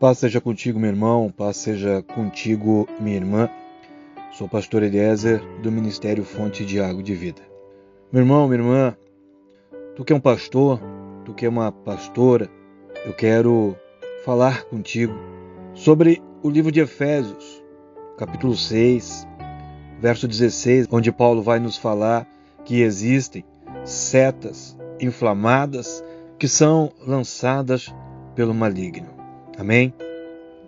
Paz seja contigo, meu irmão, paz seja contigo, minha irmã. Sou pastor Eliezer do Ministério Fonte de Água de Vida. Meu irmão, minha irmã, tu que é um pastor, tu que é uma pastora, eu quero falar contigo sobre o livro de Efésios, capítulo 6, verso 16, onde Paulo vai nos falar que existem setas inflamadas que são lançadas pelo maligno. Amém?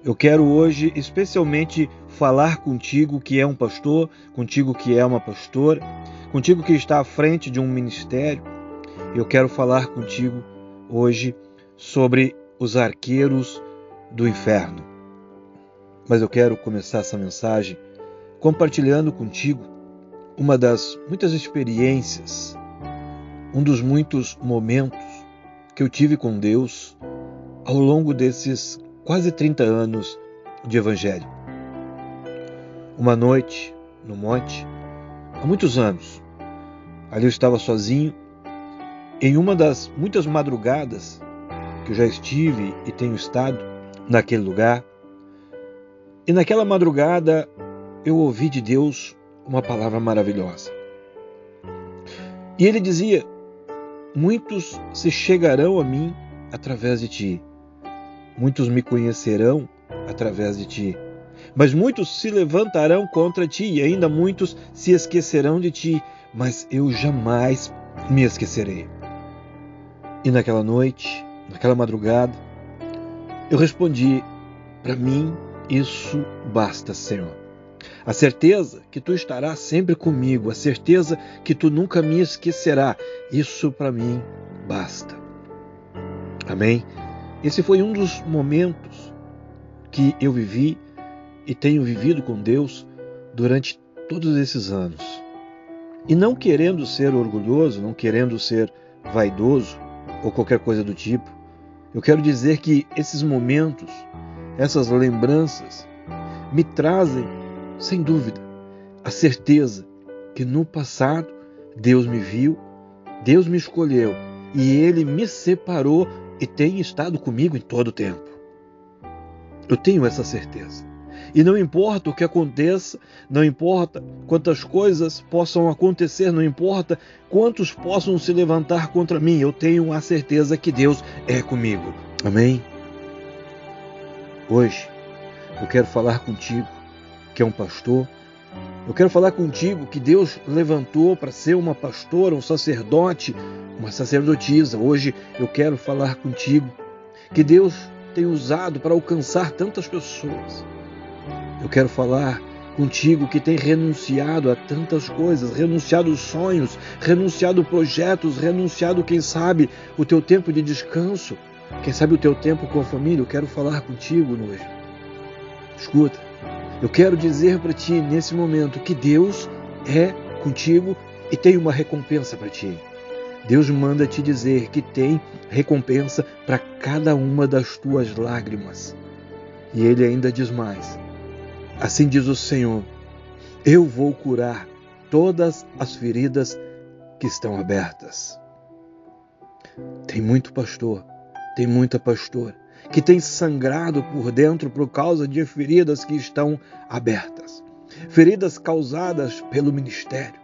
Eu quero hoje especialmente falar contigo que é um pastor, contigo que é uma pastora, contigo que está à frente de um ministério. Eu quero falar contigo hoje sobre os arqueiros do inferno. Mas eu quero começar essa mensagem compartilhando contigo uma das muitas experiências, um dos muitos momentos que eu tive com Deus ao longo desses quase 30 anos de Evangelho. Uma noite, no monte, há muitos anos, ali eu estava sozinho, em uma das muitas madrugadas que eu já estive e tenho estado naquele lugar. E naquela madrugada eu ouvi de Deus uma palavra maravilhosa. E ele dizia: Muitos se chegarão a mim através de ti Muitos me conhecerão através de ti, mas muitos se levantarão contra ti e ainda muitos se esquecerão de ti, mas eu jamais me esquecerei. E naquela noite, naquela madrugada, eu respondi: Para mim isso basta, Senhor. A certeza que tu estarás sempre comigo, a certeza que tu nunca me esquecerá, isso para mim basta. Amém? Esse foi um dos momentos que eu vivi e tenho vivido com Deus durante todos esses anos. E não querendo ser orgulhoso, não querendo ser vaidoso ou qualquer coisa do tipo, eu quero dizer que esses momentos, essas lembranças, me trazem, sem dúvida, a certeza que no passado Deus me viu, Deus me escolheu e Ele me separou e tem estado comigo em todo o tempo. Eu tenho essa certeza. E não importa o que aconteça, não importa quantas coisas possam acontecer, não importa quantos possam se levantar contra mim, eu tenho a certeza que Deus é comigo. Amém? Hoje eu quero falar contigo, que é um pastor, eu quero falar contigo que Deus levantou para ser uma pastora, um sacerdote, uma sacerdotisa. Hoje eu quero falar contigo que Deus tem usado para alcançar tantas pessoas. Eu quero falar contigo que tem renunciado a tantas coisas, renunciado sonhos, renunciado projetos, renunciado, quem sabe, o teu tempo de descanso, quem sabe o teu tempo com a família. Eu quero falar contigo hoje. Escuta. Eu quero dizer para ti nesse momento que Deus é contigo e tem uma recompensa para ti. Deus manda te dizer que tem recompensa para cada uma das tuas lágrimas. E ele ainda diz mais: Assim diz o Senhor: Eu vou curar todas as feridas que estão abertas. Tem muito pastor, tem muita pastora que tem sangrado por dentro por causa de feridas que estão abertas, feridas causadas pelo ministério.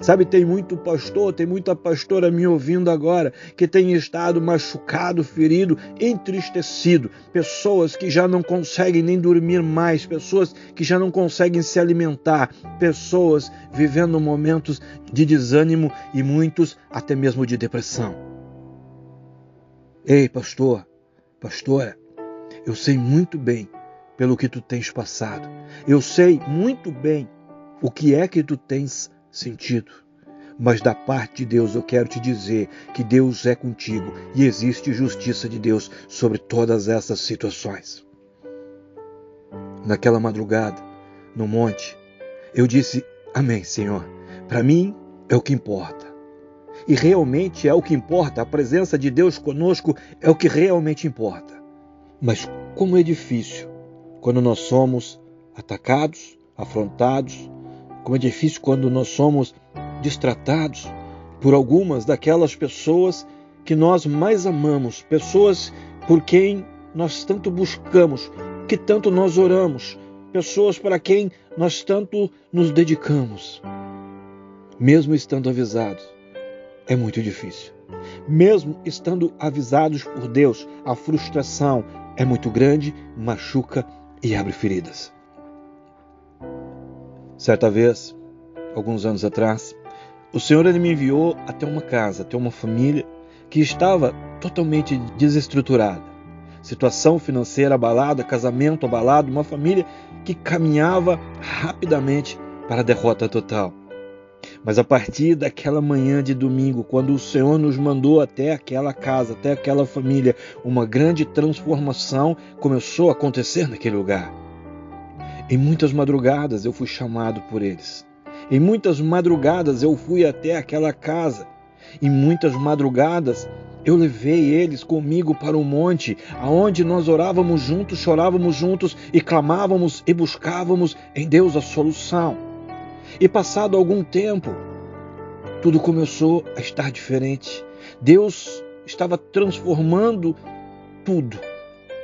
Sabe, tem muito pastor, tem muita pastora me ouvindo agora que tem estado machucado, ferido, entristecido. Pessoas que já não conseguem nem dormir mais, pessoas que já não conseguem se alimentar, pessoas vivendo momentos de desânimo e muitos até mesmo de depressão. Ei, pastor, Pastora, eu sei muito bem pelo que tu tens passado. Eu sei muito bem o que é que tu tens sentido. Mas da parte de Deus eu quero te dizer que Deus é contigo e existe justiça de Deus sobre todas essas situações. naquela madrugada, no monte, eu disse: Amém, Senhor. Para mim é o que importa. E realmente é o que importa, a presença de Deus conosco é o que realmente importa. Mas como é difícil quando nós somos atacados, afrontados, como é difícil quando nós somos distratados por algumas daquelas pessoas que nós mais amamos, pessoas por quem nós tanto buscamos, que tanto nós oramos, pessoas para quem nós tanto nos dedicamos. Mesmo estando avisados, é muito difícil. Mesmo estando avisados por Deus, a frustração é muito grande, machuca e abre feridas. Certa vez, alguns anos atrás, o Senhor ele me enviou até uma casa, até uma família que estava totalmente desestruturada. Situação financeira abalada, casamento abalado, uma família que caminhava rapidamente para a derrota total. Mas a partir daquela manhã de domingo, quando o Senhor nos mandou até aquela casa, até aquela família, uma grande transformação começou a acontecer naquele lugar. Em muitas madrugadas eu fui chamado por eles. Em muitas madrugadas eu fui até aquela casa. Em muitas madrugadas eu levei eles comigo para o monte, aonde nós orávamos juntos, chorávamos juntos e clamávamos e buscávamos em Deus a solução. E passado algum tempo, tudo começou a estar diferente. Deus estava transformando tudo.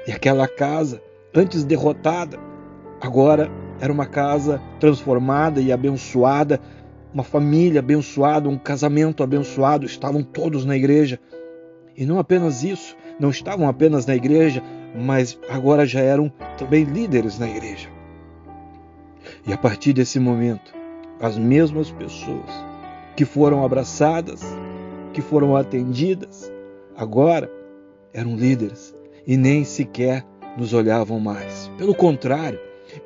E aquela casa, antes derrotada, agora era uma casa transformada e abençoada, uma família abençoada, um casamento abençoado, estavam todos na igreja. E não apenas isso, não estavam apenas na igreja, mas agora já eram também líderes na igreja. E a partir desse momento, as mesmas pessoas que foram abraçadas, que foram atendidas, agora eram líderes e nem sequer nos olhavam mais. Pelo contrário,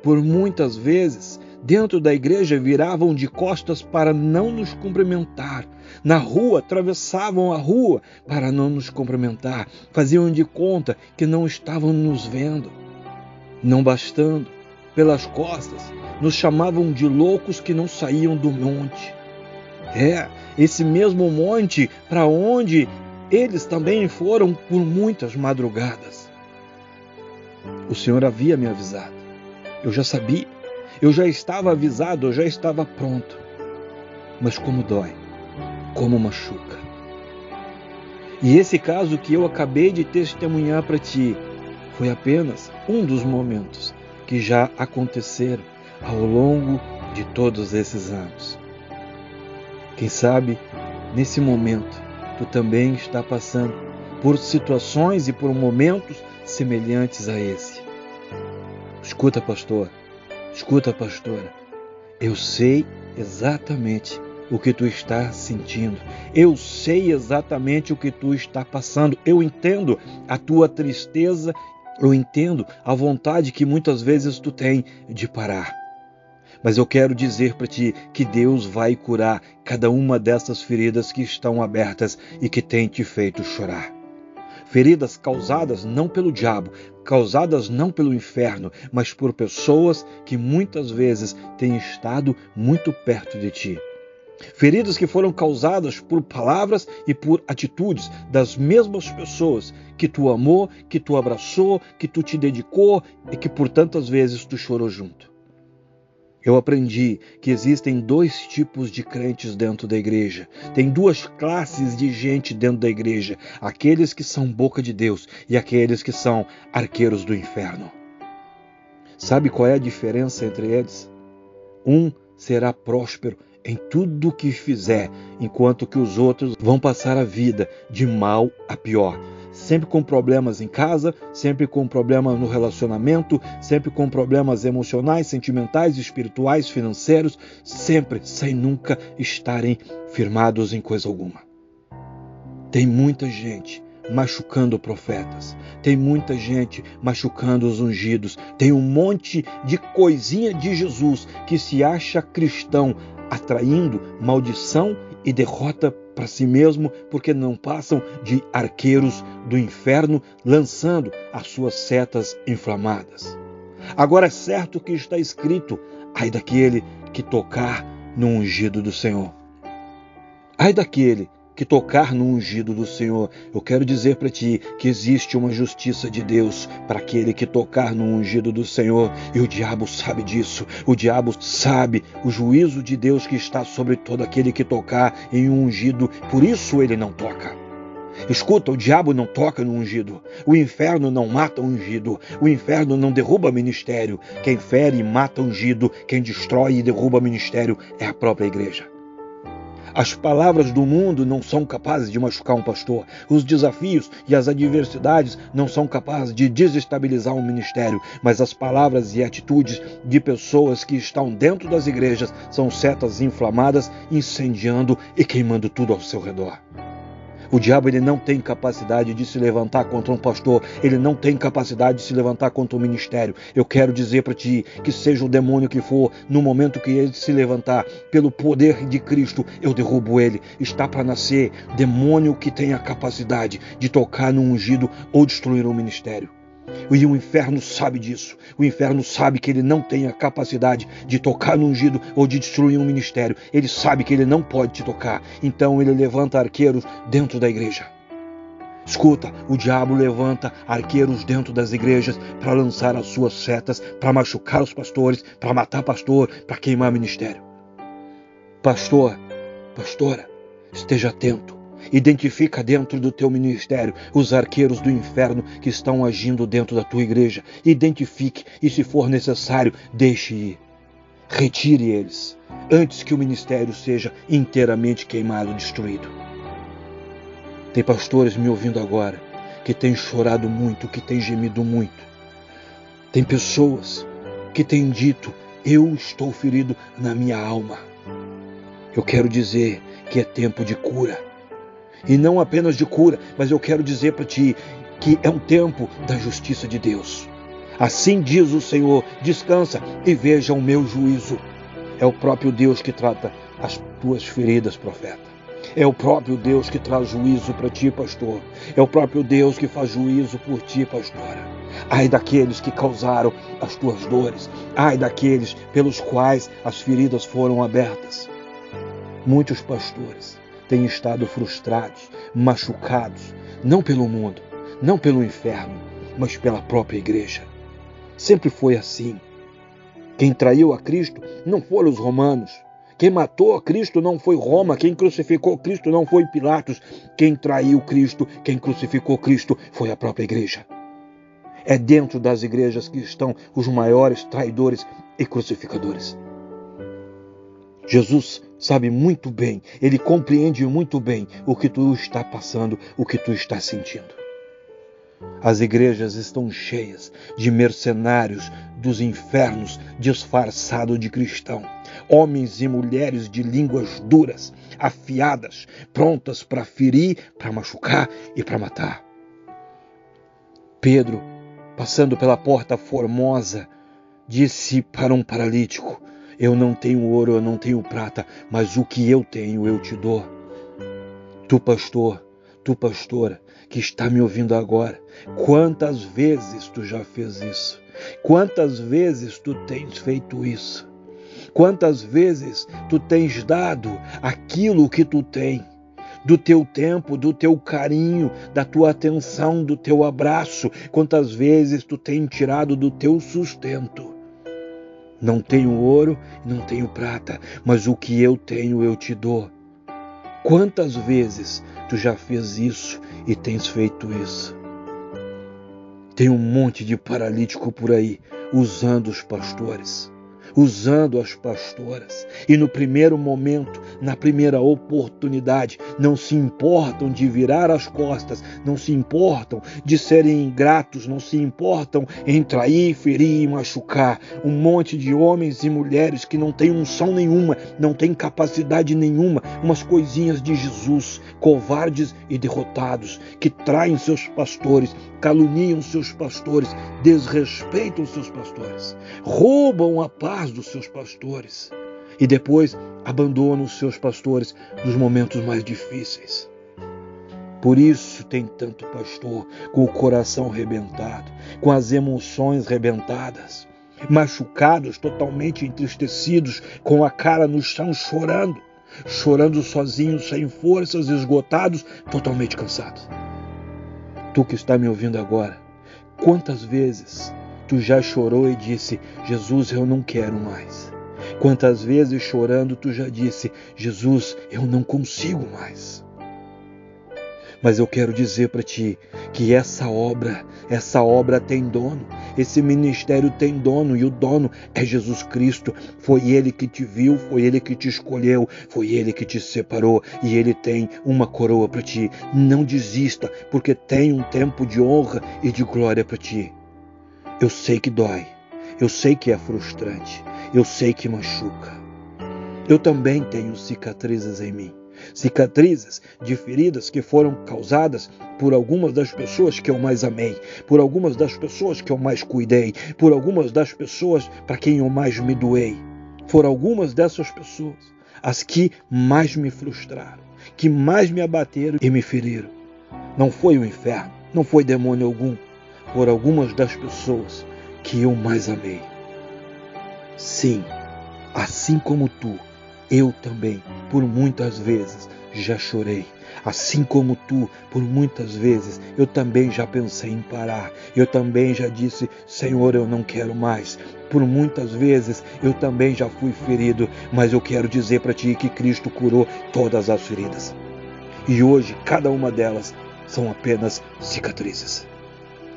por muitas vezes, dentro da igreja viravam de costas para não nos cumprimentar. Na rua, atravessavam a rua para não nos cumprimentar. Faziam de conta que não estavam nos vendo. Não bastando, pelas costas, nos chamavam de loucos que não saíam do monte. É, esse mesmo monte para onde eles também foram por muitas madrugadas. O Senhor havia me avisado. Eu já sabia, eu já estava avisado, eu já estava pronto. Mas como dói, como machuca. E esse caso que eu acabei de testemunhar para ti foi apenas um dos momentos que já aconteceram ao longo de todos esses anos. Quem sabe, nesse momento, tu também está passando por situações e por momentos semelhantes a esse. Escuta, pastor, escuta, pastora. Eu sei exatamente o que tu está sentindo. Eu sei exatamente o que tu está passando. Eu entendo a tua tristeza, eu entendo a vontade que muitas vezes tu tem de parar. Mas eu quero dizer para ti que Deus vai curar cada uma dessas feridas que estão abertas e que tem te feito chorar. Feridas causadas não pelo diabo, causadas não pelo inferno, mas por pessoas que muitas vezes têm estado muito perto de ti. Feridas que foram causadas por palavras e por atitudes das mesmas pessoas que tu amou, que tu abraçou, que tu te dedicou e que por tantas vezes tu chorou junto. Eu aprendi que existem dois tipos de crentes dentro da igreja. Tem duas classes de gente dentro da igreja: aqueles que são boca de Deus e aqueles que são arqueiros do inferno. Sabe qual é a diferença entre eles? Um será próspero em tudo o que fizer, enquanto que os outros vão passar a vida de mal a pior sempre com problemas em casa, sempre com problemas no relacionamento, sempre com problemas emocionais, sentimentais, espirituais, financeiros, sempre sem nunca estarem firmados em coisa alguma. Tem muita gente machucando profetas. Tem muita gente machucando os ungidos. Tem um monte de coisinha de Jesus que se acha cristão, atraindo maldição e derrota para si mesmo, porque não passam de arqueiros do inferno lançando as suas setas inflamadas. Agora é certo que está escrito: ai daquele que tocar no ungido do Senhor. Ai daquele que tocar no ungido do Senhor. Eu quero dizer para ti que existe uma justiça de Deus para aquele que tocar no ungido do Senhor, e o diabo sabe disso. O diabo sabe o juízo de Deus que está sobre todo aquele que tocar em um ungido, por isso ele não toca. Escuta, o diabo não toca no ungido. O inferno não mata ungido. O inferno não derruba ministério. Quem fere e mata ungido, quem destrói e derruba ministério é a própria igreja. As palavras do mundo não são capazes de machucar um pastor. Os desafios e as adversidades não são capazes de desestabilizar um ministério. Mas as palavras e atitudes de pessoas que estão dentro das igrejas são setas inflamadas, incendiando e queimando tudo ao seu redor. O diabo ele não tem capacidade de se levantar contra um pastor, ele não tem capacidade de se levantar contra um ministério. Eu quero dizer para ti que seja o demônio que for, no momento que ele se levantar, pelo poder de Cristo, eu derrubo ele. Está para nascer demônio que tem a capacidade de tocar no ungido ou destruir um ministério. E o inferno sabe disso. O inferno sabe que ele não tem a capacidade de tocar no ungido ou de destruir um ministério. Ele sabe que ele não pode te tocar. Então ele levanta arqueiros dentro da igreja. Escuta, o diabo levanta arqueiros dentro das igrejas para lançar as suas setas, para machucar os pastores, para matar pastor, para queimar ministério. Pastor, pastora, esteja atento. Identifica dentro do teu ministério os arqueiros do inferno que estão agindo dentro da tua igreja. Identifique e, se for necessário, deixe ir. Retire eles antes que o ministério seja inteiramente queimado, destruído. Tem pastores me ouvindo agora que têm chorado muito, que têm gemido muito. Tem pessoas que têm dito: Eu estou ferido na minha alma. Eu quero dizer que é tempo de cura e não apenas de cura, mas eu quero dizer para ti que é um tempo da justiça de Deus. Assim diz o Senhor: descansa e veja o meu juízo. É o próprio Deus que trata as tuas feridas, profeta. É o próprio Deus que traz juízo para ti, pastor. É o próprio Deus que faz juízo por ti, pastora. Ai daqueles que causaram as tuas dores. Ai daqueles pelos quais as feridas foram abertas. Muitos pastores têm estado frustrados, machucados, não pelo mundo, não pelo inferno, mas pela própria igreja. Sempre foi assim. Quem traiu a Cristo não foram os romanos. Quem matou a Cristo não foi Roma, quem crucificou Cristo não foi Pilatos, quem traiu Cristo, quem crucificou Cristo foi a própria igreja. É dentro das igrejas que estão os maiores traidores e crucificadores. Jesus sabe muito bem, ele compreende muito bem o que tu está passando, o que tu está sentindo. As igrejas estão cheias de mercenários dos infernos disfarçados de cristão, homens e mulheres de línguas duras, afiadas, prontas para ferir, para machucar e para matar. Pedro, passando pela porta formosa, disse para um paralítico: eu não tenho ouro, eu não tenho prata, mas o que eu tenho eu te dou. Tu, pastor, tu, pastora, que está me ouvindo agora, quantas vezes tu já fez isso? Quantas vezes tu tens feito isso? Quantas vezes tu tens dado aquilo que tu tem? do teu tempo, do teu carinho, da tua atenção, do teu abraço. Quantas vezes tu tens tirado do teu sustento não tenho ouro, não tenho prata, mas o que eu tenho eu te dou. Quantas vezes tu já fez isso e tens feito isso? Tem um monte de paralítico por aí usando os pastores usando as pastoras. E no primeiro momento, na primeira oportunidade, não se importam de virar as costas, não se importam de serem ingratos, não se importam em trair, ferir e machucar. Um monte de homens e mulheres que não têm unção nenhuma, não têm capacidade nenhuma, umas coisinhas de Jesus, covardes e derrotados, que traem seus pastores, caluniam seus pastores, desrespeitam seus pastores, roubam a paz dos seus pastores e depois abandonam os seus pastores nos momentos mais difíceis. Por isso tem tanto pastor com o coração rebentado, com as emoções rebentadas. machucados, totalmente entristecidos, com a cara no chão, chorando, chorando sozinhos, sem forças, esgotados, totalmente cansados. Tu que está me ouvindo agora, quantas vezes tu já chorou e disse: Jesus, eu não quero mais? Quantas vezes chorando tu já disse: Jesus, eu não consigo mais? Mas eu quero dizer para ti que essa obra, essa obra tem dono, esse ministério tem dono e o dono é Jesus Cristo. Foi ele que te viu, foi ele que te escolheu, foi ele que te separou e ele tem uma coroa para ti. Não desista, porque tem um tempo de honra e de glória para ti. Eu sei que dói, eu sei que é frustrante, eu sei que machuca. Eu também tenho cicatrizes em mim cicatrizes de feridas que foram causadas por algumas das pessoas que eu mais amei, por algumas das pessoas que eu mais cuidei, por algumas das pessoas para quem eu mais me doei. Foram algumas dessas pessoas as que mais me frustraram, que mais me abateram e me feriram. Não foi o inferno, não foi demônio algum, foram algumas das pessoas que eu mais amei. Sim, assim como tu, eu também, por muitas vezes, já chorei. Assim como tu, por muitas vezes, eu também já pensei em parar. Eu também já disse: Senhor, eu não quero mais. Por muitas vezes eu também já fui ferido, mas eu quero dizer para ti que Cristo curou todas as feridas. E hoje, cada uma delas são apenas cicatrizes.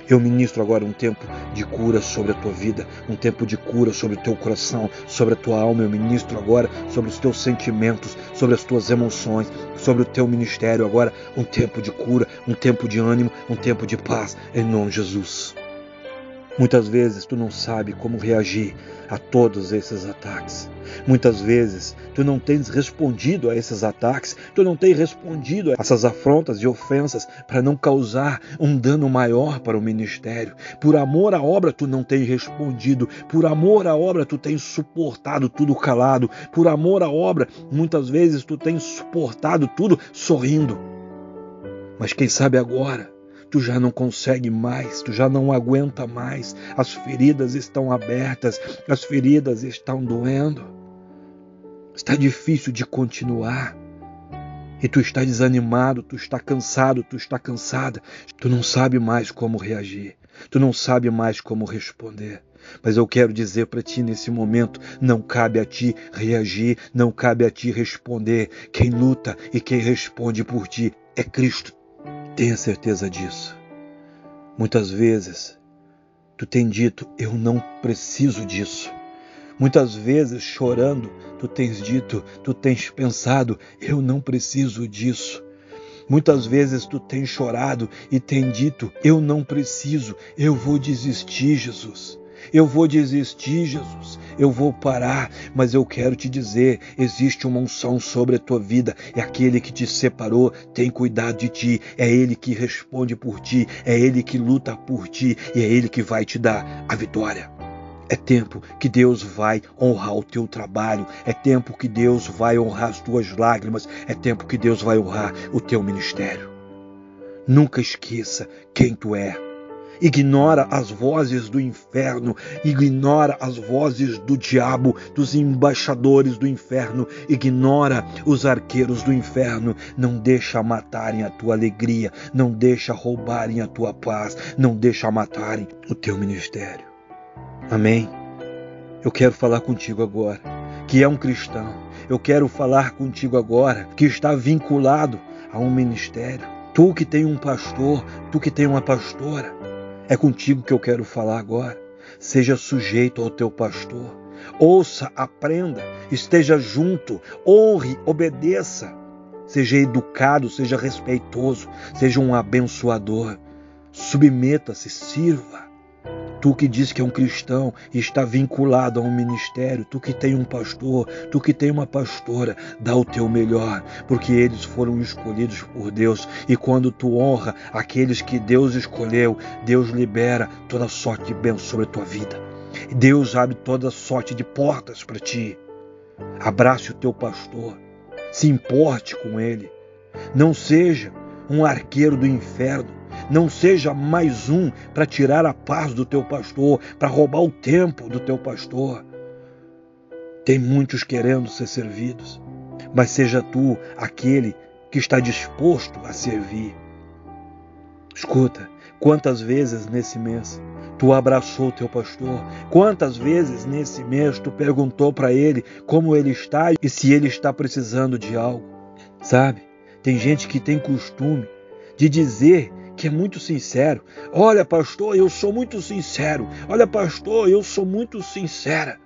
Eu ministro agora um tempo de cura sobre a tua vida, um tempo de cura sobre o teu coração, sobre a tua alma. Eu ministro agora sobre os teus sentimentos, sobre as tuas emoções, sobre o teu ministério. Agora, um tempo de cura, um tempo de ânimo, um tempo de paz, em nome de Jesus. Muitas vezes tu não sabe como reagir a todos esses ataques. Muitas vezes tu não tens respondido a esses ataques, tu não tens respondido a essas afrontas e ofensas para não causar um dano maior para o ministério. Por amor à obra tu não tens respondido, por amor à obra tu tens suportado tudo calado, por amor à obra muitas vezes tu tens suportado tudo sorrindo. Mas quem sabe agora tu já não consegue mais, tu já não aguenta mais, as feridas estão abertas, as feridas estão doendo. Está difícil de continuar. E tu está desanimado, tu está cansado, tu está cansada, tu não sabe mais como reagir, tu não sabe mais como responder. Mas eu quero dizer para ti nesse momento: não cabe a ti reagir, não cabe a ti responder. Quem luta e quem responde por ti é Cristo. Tenha certeza disso. Muitas vezes tu tem dito: Eu não preciso disso. Muitas vezes, chorando, tu tens dito, tu tens pensado: Eu não preciso disso. Muitas vezes tu tens chorado e tem dito: Eu não preciso, eu vou desistir, Jesus. Eu vou desistir, Jesus. Eu vou parar, mas eu quero te dizer: existe uma unção sobre a tua vida. É aquele que te separou, tem cuidado de ti. É ele que responde por ti. É ele que luta por ti. E é ele que vai te dar a vitória. É tempo que Deus vai honrar o teu trabalho, é tempo que Deus vai honrar as tuas lágrimas, é tempo que Deus vai honrar o teu ministério. Nunca esqueça quem tu é ignora as vozes do inferno, ignora as vozes do diabo, dos embaixadores do inferno, ignora os arqueiros do inferno, não deixa matarem a tua alegria, não deixa roubarem a tua paz, não deixa matarem o teu ministério. Amém. Eu quero falar contigo agora, que é um cristão. Eu quero falar contigo agora, que está vinculado a um ministério. Tu que tem um pastor, tu que tem uma pastora, é contigo que eu quero falar agora. Seja sujeito ao teu pastor. Ouça, aprenda, esteja junto, honre, obedeça. Seja educado, seja respeitoso, seja um abençoador. Submeta-se, sirva. Tu que diz que é um cristão e está vinculado a um ministério, tu que tem um pastor, tu que tem uma pastora, dá o teu melhor, porque eles foram escolhidos por Deus. E quando tu honra aqueles que Deus escolheu, Deus libera toda sorte de bênção sobre a tua vida. Deus abre toda sorte de portas para ti. Abrace o teu pastor, se importe com ele. Não seja um arqueiro do inferno, não seja mais um para tirar a paz do teu pastor, para roubar o tempo do teu pastor. Tem muitos querendo ser servidos, mas seja tu aquele que está disposto a servir. Escuta, quantas vezes nesse mês tu abraçou teu pastor? Quantas vezes nesse mês tu perguntou para ele como ele está e se ele está precisando de algo? Sabe? Tem gente que tem costume de dizer que é muito sincero. Olha, pastor, eu sou muito sincero. Olha, pastor, eu sou muito sincera.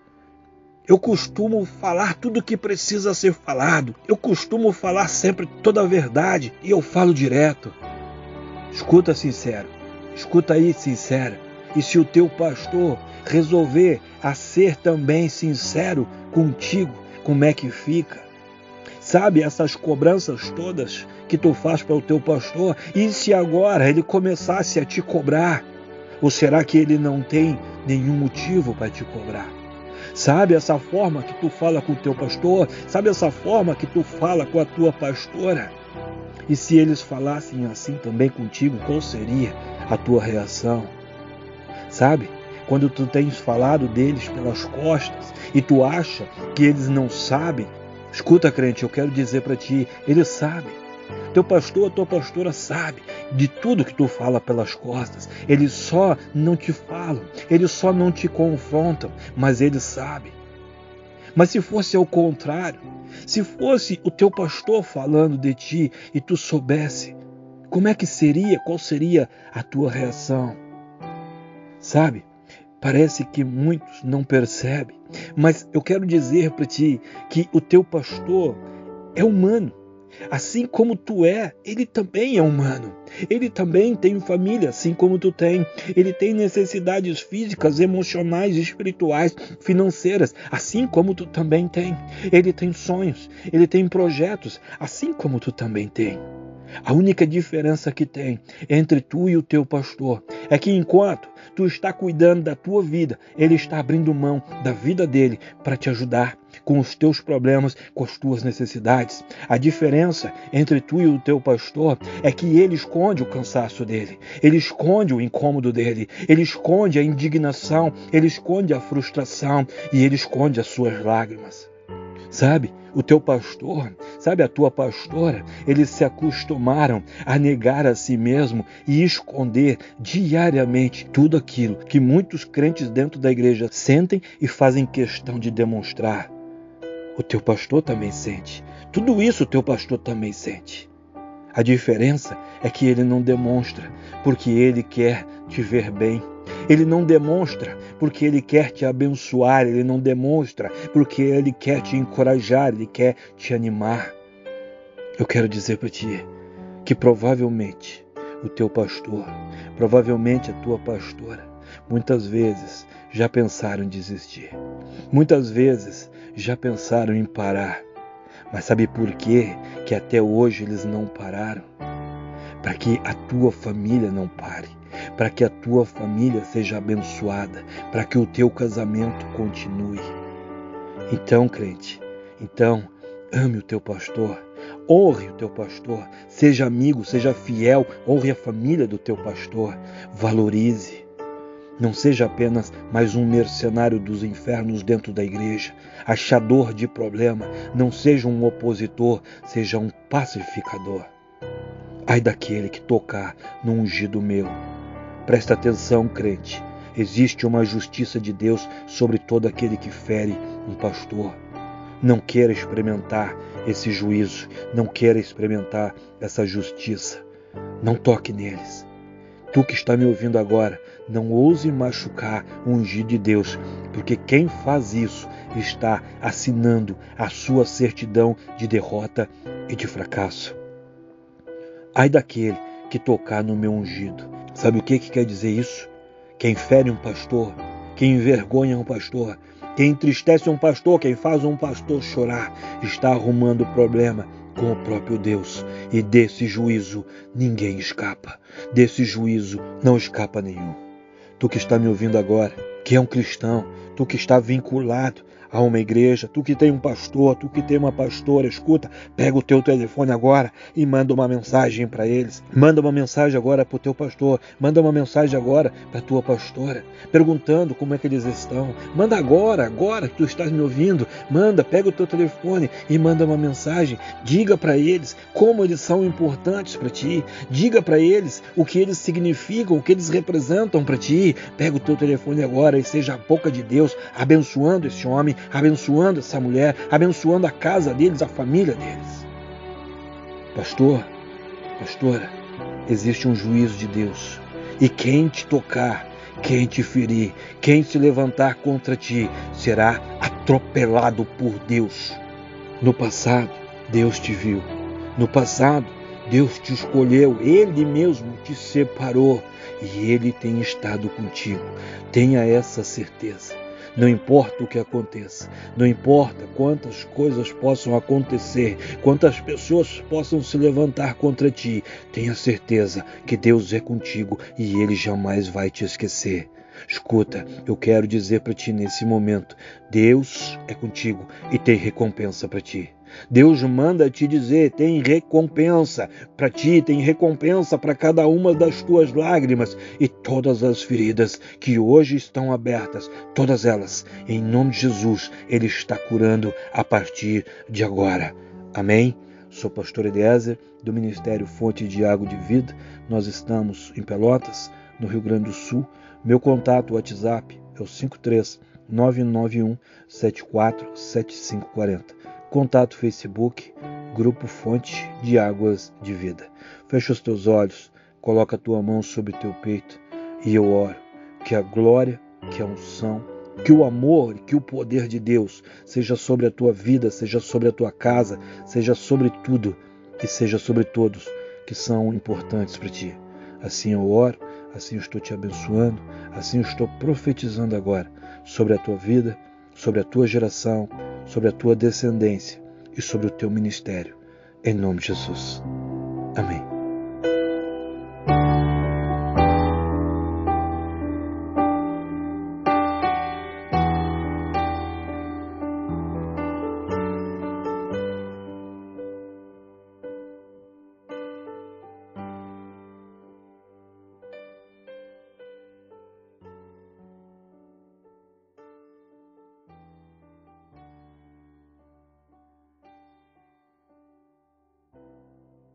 Eu costumo falar tudo o que precisa ser falado. Eu costumo falar sempre toda a verdade e eu falo direto. Escuta, sincero. Escuta aí, sincera. E se o teu pastor resolver a ser também sincero contigo, como é que fica? Sabe essas cobranças todas que tu faz para o teu pastor? E se agora ele começasse a te cobrar? Ou será que ele não tem nenhum motivo para te cobrar? Sabe essa forma que tu fala com o teu pastor? Sabe essa forma que tu fala com a tua pastora? E se eles falassem assim também contigo, qual seria a tua reação? Sabe? Quando tu tens falado deles pelas costas e tu acha que eles não sabem, Escuta, crente, eu quero dizer para ti, ele sabe. Teu pastor, tua pastora sabe de tudo que tu fala pelas costas. Eles só não te falam, eles só não te confrontam, mas eles sabem. Mas se fosse ao contrário, se fosse o teu pastor falando de ti e tu soubesse, como é que seria, qual seria a tua reação? Sabe? Parece que muitos não percebem, mas eu quero dizer para ti que o teu pastor é humano. Assim como tu é, ele também é humano. Ele também tem família, assim como tu tem. Ele tem necessidades físicas, emocionais, espirituais, financeiras, assim como tu também tem. Ele tem sonhos, ele tem projetos, assim como tu também tem. A única diferença que tem entre tu e o teu pastor é que enquanto tu está cuidando da tua vida, ele está abrindo mão da vida dele para te ajudar com os teus problemas, com as tuas necessidades. A diferença entre tu e o teu pastor é que ele esconde o cansaço dele, ele esconde o incômodo dele, ele esconde a indignação, ele esconde a frustração e ele esconde as suas lágrimas. Sabe? O teu pastor, sabe a tua pastora, eles se acostumaram a negar a si mesmo e esconder diariamente tudo aquilo que muitos crentes dentro da igreja sentem e fazem questão de demonstrar. O teu pastor também sente. Tudo isso o teu pastor também sente. A diferença é que ele não demonstra, porque ele quer te ver bem. Ele não demonstra porque ele quer te abençoar, ele não demonstra porque ele quer te encorajar, ele quer te animar. Eu quero dizer para ti que provavelmente o teu pastor, provavelmente a tua pastora, muitas vezes já pensaram em desistir. Muitas vezes já pensaram em parar. Mas sabe por quê? Que até hoje eles não pararam? Para que a tua família não pare. Para que a tua família seja abençoada, para que o teu casamento continue. Então, crente, então ame o teu pastor, honre o teu pastor, seja amigo, seja fiel, honre a família do teu pastor, valorize. Não seja apenas mais um mercenário dos infernos dentro da igreja, achador de problema. Não seja um opositor, seja um pacificador. Ai daquele que tocar no ungido meu Presta atenção, crente. Existe uma justiça de Deus sobre todo aquele que fere um pastor. Não queira experimentar esse juízo, não queira experimentar essa justiça. Não toque neles. Tu que está me ouvindo agora, não ouse machucar o ungido de Deus, porque quem faz isso está assinando a sua certidão de derrota e de fracasso. Ai daquele que tocar no meu ungido. Sabe o que, que quer dizer isso? Quem fere um pastor, quem envergonha um pastor, quem entristece um pastor, quem faz um pastor chorar, está arrumando problema com o próprio Deus. E desse juízo ninguém escapa. Desse juízo não escapa nenhum. Tu que está me ouvindo agora, que é um cristão, tu que está vinculado a uma igreja, tu que tem um pastor, tu que tem uma pastora, escuta, pega o teu telefone agora e manda uma mensagem para eles. Manda uma mensagem agora para o teu pastor, manda uma mensagem agora para a tua pastora, perguntando como é que eles estão. Manda agora, agora que tu estás me ouvindo, manda, pega o teu telefone e manda uma mensagem. Diga para eles como eles são importantes para ti. Diga para eles o que eles significam, o que eles representam para ti. Pega o teu telefone agora e seja a boca de Deus abençoando esse homem, abençoando essa mulher, abençoando a casa deles, a família deles. Pastor, pastora, existe um juízo de Deus. E quem te tocar, quem te ferir, quem se levantar contra ti, será atropelado por Deus. No passado, Deus te viu. No passado, Deus te escolheu, Ele mesmo te separou e Ele tem estado contigo. Tenha essa certeza. Não importa o que aconteça, não importa quantas coisas possam acontecer, quantas pessoas possam se levantar contra ti, tenha certeza que Deus é contigo e Ele jamais vai te esquecer. Escuta, eu quero dizer para ti nesse momento: Deus é contigo e tem recompensa para ti. Deus manda te dizer: tem recompensa para ti, tem recompensa para cada uma das tuas lágrimas e todas as feridas que hoje estão abertas, todas elas, em nome de Jesus, Ele está curando a partir de agora. Amém? Sou pastor Eliezer, do Ministério Fonte de Água de Vida. Nós estamos em Pelotas, no Rio Grande do Sul. Meu contato WhatsApp é o 53 991 747540. Contato Facebook, Grupo Fonte de Águas de Vida. Fecha os teus olhos, coloca a tua mão sobre o teu peito e eu oro que a glória, que a unção, que o amor, que o poder de Deus seja sobre a tua vida, seja sobre a tua casa, seja sobre tudo e seja sobre todos que são importantes para ti. Assim eu oro, assim eu estou te abençoando, assim eu estou profetizando agora sobre a tua vida, sobre a tua geração, sobre a tua descendência e sobre o teu ministério. Em nome de Jesus. Amém.